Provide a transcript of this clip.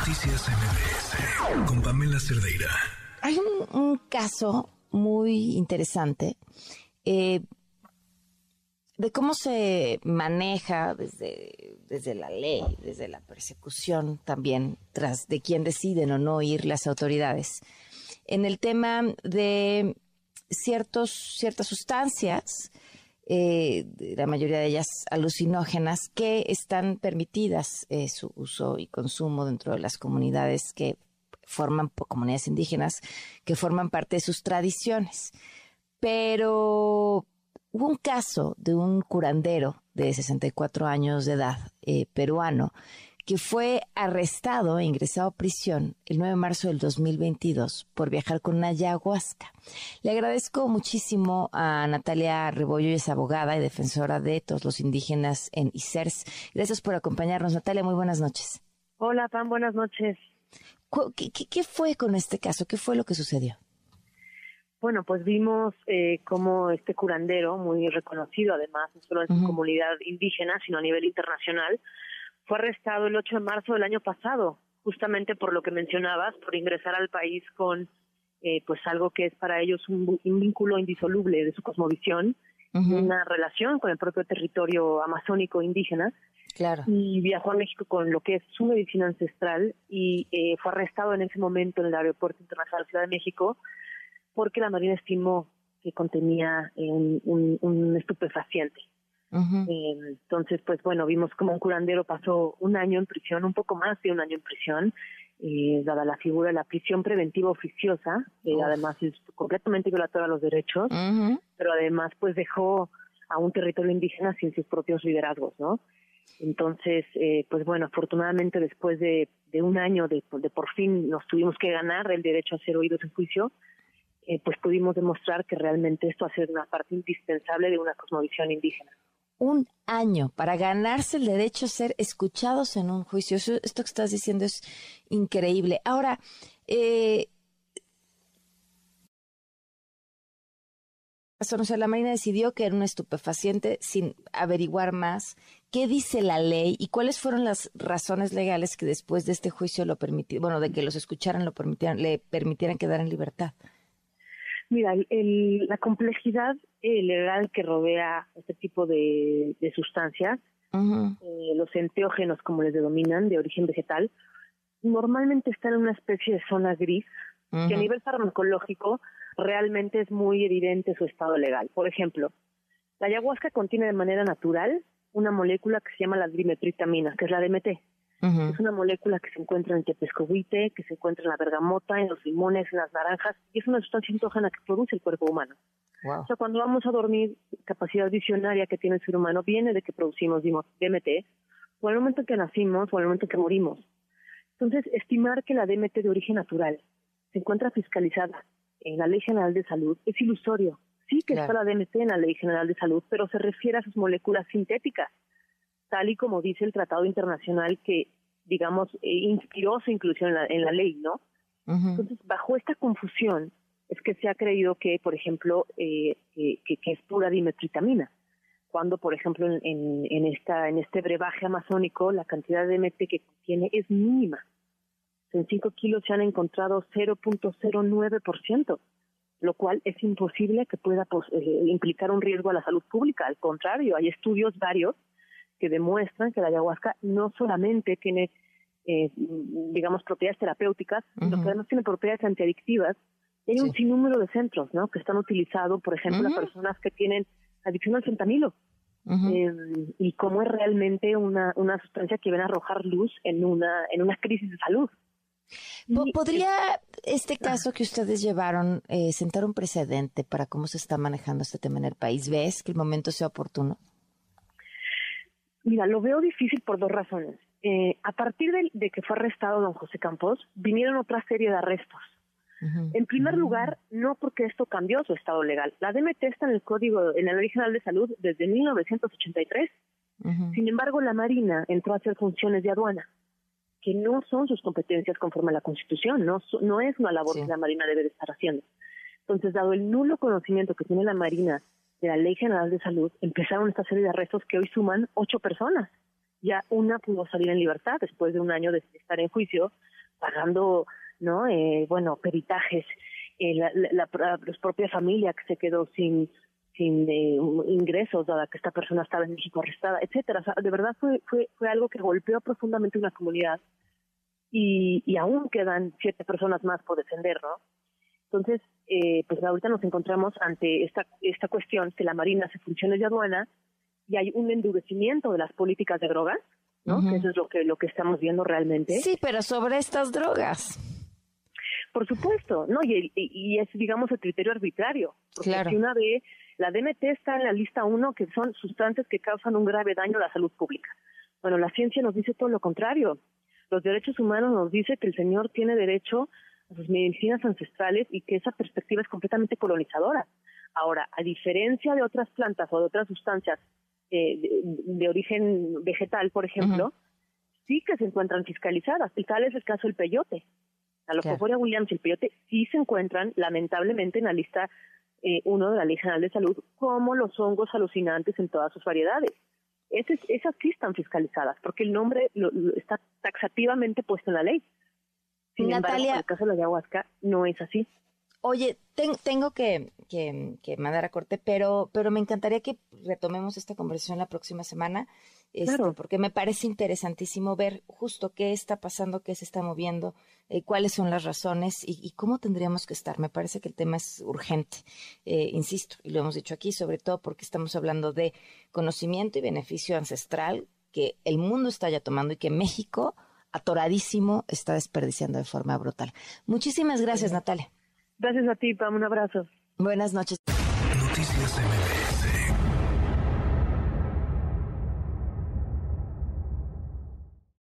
Noticias MBS con Pamela Cerdeira. Hay un, caso muy interesante eh, de cómo se maneja desde, desde la ley, desde la persecución también, tras de quién deciden o no ir las autoridades, en el tema de ciertos, ciertas sustancias eh, la mayoría de ellas alucinógenas, que están permitidas eh, su uso y consumo dentro de las comunidades que forman, comunidades indígenas, que forman parte de sus tradiciones. Pero hubo un caso de un curandero de 64 años de edad, eh, peruano, que fue arrestado e ingresado a prisión el 9 de marzo del 2022 por viajar con una ayahuasca. Le agradezco muchísimo a Natalia Rebollo, es abogada y defensora de todos los indígenas en ICERS. Gracias por acompañarnos, Natalia. Muy buenas noches. Hola, Pam, buenas noches. ¿Qué, fue con este caso? ¿Qué fue lo que sucedió? Bueno, pues vimos eh, cómo este curandero, muy reconocido además, no solo en su comunidad indígena, sino a nivel internacional, fue arrestado el 8 de marzo del año pasado, justamente por lo que mencionabas, por ingresar al país con eh, pues algo que es para ellos un, vínculo indisoluble de su cosmovisión, una relación con el propio territorio amazónico indígena. Claro. Y viajó a México con lo que es su medicina ancestral y eh, fue arrestado en ese momento en el Aeropuerto Internacional de Ciudad de México porque la Marina estimó que contenía un, un estupefaciente. Eh, entonces, pues bueno, vimos como un curandero pasó un año en prisión, un poco más de un año en prisión, eh, dada la figura de la prisión preventiva oficiosa, que además es completamente violatoria a los derechos, pero además pues dejó a un territorio indígena sin sus propios liderazgos, ¿no? Entonces, eh, pues bueno, afortunadamente después de, un año de, de, por fin nos tuvimos que ganar el derecho a ser oídos en juicio, eh, pues pudimos demostrar que realmente esto ser una parte indispensable de una cosmovisión indígena un año para ganarse el derecho a ser escuchados en un juicio. esto que estás diciendo es increíble. Ahora, eh, o la Marina decidió que era un estupefaciente sin averiguar más qué dice la ley y cuáles fueron las razones legales que después de este juicio lo permitieron, bueno, de que los escucharan, lo permitieran, le permitieran quedar en libertad. Mira, la complejidad eh, legal que rodea este tipo de, sustancias, eh, los enteógenos, como les denominan, de origen vegetal, normalmente están en una especie de zona gris, que a nivel farmacológico realmente es muy evidente su estado legal. Por ejemplo, la ayahuasca contiene de manera natural una molécula que se llama la dimetritamina, que es la DMT. Es una molécula que se encuentra en el tepescohuite, que se encuentra en la bergamota, en los limones, en las naranjas, y es una sustancia entógena que produce el cuerpo humano. O sea, cuando vamos a dormir, capacidad visionaria que tiene el ser humano viene de que producimos DMT, o al momento en que nacimos, o al momento en que morimos. Entonces, estimar que la DMT de origen natural se encuentra fiscalizada en la Ley General de Salud es ilusorio. Sí que está la DMT en la Ley General de Salud, pero se refiere a sus moléculas sintéticas tal y como dice el Tratado Internacional que, digamos, eh, inspiró su inclusión en la, ley, ¿no? Entonces, bajo esta confusión es que se ha creído que, por ejemplo, eh, que, es pura dimetritamina, cuando, por ejemplo, en, en, esta, en este brebaje amazónico la cantidad de DMT que contiene es mínima. En 5 kilos se han encontrado 0.09%, lo cual es imposible que pueda pues, eh, implicar un riesgo a la salud pública. Al contrario, hay estudios varios que demuestran que la ayahuasca no solamente tiene, eh, digamos, propiedades terapéuticas, sino que además tiene propiedades antiadictivas. hay un sinnúmero de centros, ¿no? Que están utilizados, por ejemplo, las personas que tienen adicción al fentanilo. Em, y cómo es realmente una, una sustancia que viene a arrojar luz en una, en una crisis de salud. ¿Podría este caso que ustedes llevaron eh, sentar un precedente para cómo se está manejando este tema en el país? ¿Ves que el momento sea oportuno? Mira, lo veo difícil por dos razones. Eh, a partir de, que fue arrestado don José Campos, vinieron otra serie de arrestos. En primer lugar, no porque esto cambió su estado legal. La DMT está en el Código, en la Ley General de Salud desde 1983. Sin embargo, la Marina entró a hacer funciones de aduana, que no son sus competencias conforme a la Constitución, no, no es una labor que la Marina debe de estar haciendo. Entonces, dado el nulo conocimiento que tiene la Marina de la Ley General de Salud, empezaron esta serie de arrestos que hoy suman ocho personas. ya una pudo salir en libertad después de un año de estar en juicio, pagando, ¿no? Eh, bueno, peritajes, eh, la, la, propia familia que se quedó sin sin eh, ingresos dada que esta persona estaba en México arrestada, etcétera. De verdad fue fue fue algo que golpeó profundamente una comunidad y, y aún quedan siete personas más por defender, ¿no? Entonces, eh, pues ahorita nos encontramos ante esta esta cuestión que la Marina se funcione de aduana y hay un endurecimiento de las políticas de drogas, ¿no? eso es lo que, lo que estamos viendo realmente. Sí, pero sobre estas drogas. Por supuesto, ¿no? Y, y, es, digamos, el criterio arbitrario. Porque si una ve, la DMT está en la lista uno, que son sustancias que causan un grave daño a la salud pública. Bueno, la ciencia nos dice todo lo contrario. Los derechos humanos nos dice que el Señor tiene derecho a sus medicinas ancestrales y que esa perspectiva es completamente colonizadora. Ahora, a diferencia de otras plantas o de otras sustancias eh, de, origen vegetal, por ejemplo, sí que se encuentran fiscalizadas. Y tal es el caso del peyote. La Lopophoria Williams y el peyote sí se encuentran, lamentablemente, en la lista eh, uno de la Ley General de Salud, como los hongos alucinantes en todas sus variedades. esas sí están fiscalizadas, porque el nombre está taxativamente puesto en la ley. Sin Natalia, embargo, en el caso de la ayahuasca no es así. Oye, tengo que, mandar a corte, pero, pero me encantaría que retomemos esta conversación la próxima semana, este, porque me parece interesantísimo ver justo qué está pasando, qué se está moviendo, eh, cuáles son las razones y, cómo tendríamos que estar. Me parece que el tema es urgente, eh, insisto, y lo hemos dicho aquí, sobre todo porque estamos hablando de conocimiento y beneficio ancestral que el mundo está ya tomando y que México, atoradísimo, está desperdiciando de forma brutal. Muchísimas gracias, Natalia. Gracias a ti, Pam. Un abrazo. Buenas noches. Noticias